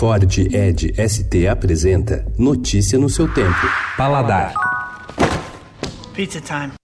Ford Ed ST apresenta Notícia no seu tempo. Paladar. Pizza time.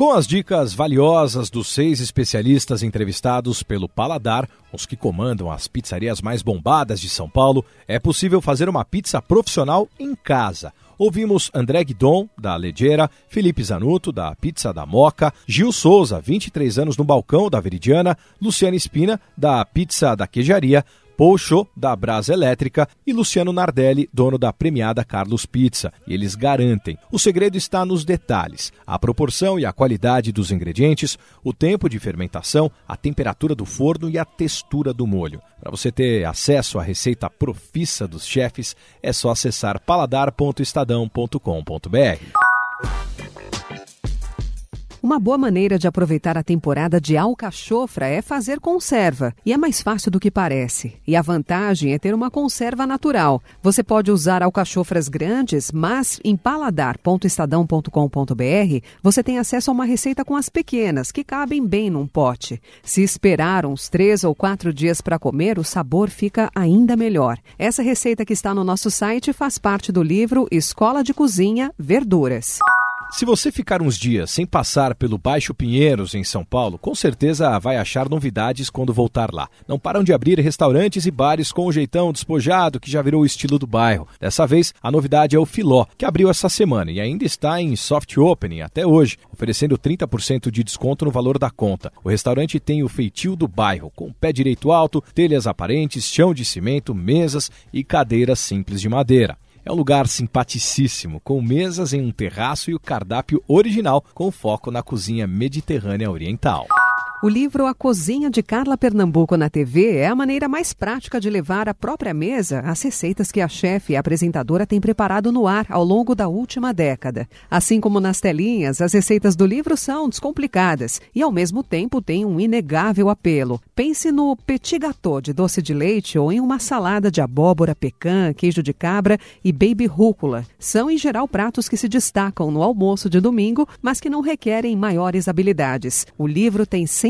Com as dicas valiosas dos seis especialistas entrevistados pelo Paladar, os que comandam as pizzarias mais bombadas de São Paulo, é possível fazer uma pizza profissional em casa. Ouvimos André Guidon, da Legeira, Felipe Zanuto, da Pizza da Moca, Gil Souza, 23 anos no balcão da Veridiana, Luciana Espina, da Pizza da Queijaria, Pocho, da Brasa Elétrica, e Luciano Nardelli, dono da premiada Carlos Pizza. Eles garantem: o segredo está nos detalhes, a proporção e a qualidade dos ingredientes, o tempo de fermentação, a temperatura do forno e a textura do molho. Para você ter acesso à receita profissa dos chefes, é só acessar paladar.estadão.com.br. Uma boa maneira de aproveitar a temporada de alcachofra é fazer conserva. E é mais fácil do que parece. E a vantagem é ter uma conserva natural. Você pode usar alcachofras grandes, mas em paladar.estadão.com.br você tem acesso a uma receita com as pequenas, que cabem bem num pote. Se esperar uns três ou quatro dias para comer, o sabor fica ainda melhor. Essa receita que está no nosso site faz parte do livro Escola de Cozinha Verduras. Se você ficar uns dias sem passar pelo Baixo Pinheiros, em São Paulo, com certeza vai achar novidades quando voltar lá. Não param de abrir restaurantes e bares com o jeitão despojado que já virou o estilo do bairro. Dessa vez, a novidade é o Filó, que abriu essa semana e ainda está em soft opening até hoje, oferecendo 30% de desconto no valor da conta. O restaurante tem o feitio do bairro, com pé direito alto, telhas aparentes, chão de cimento, mesas e cadeiras simples de madeira. É um lugar simpaticíssimo, com mesas em um terraço e o cardápio original, com foco na cozinha mediterrânea oriental. O livro A Cozinha de Carla Pernambuco na TV é a maneira mais prática de levar à própria mesa as receitas que a chefe e a apresentadora têm preparado no ar ao longo da última década. Assim como nas telinhas, as receitas do livro são descomplicadas e, ao mesmo tempo, têm um inegável apelo. Pense no petit gâteau de doce de leite ou em uma salada de abóbora, pecan, queijo de cabra e baby rúcula. São, em geral, pratos que se destacam no almoço de domingo, mas que não requerem maiores habilidades. O livro tem 100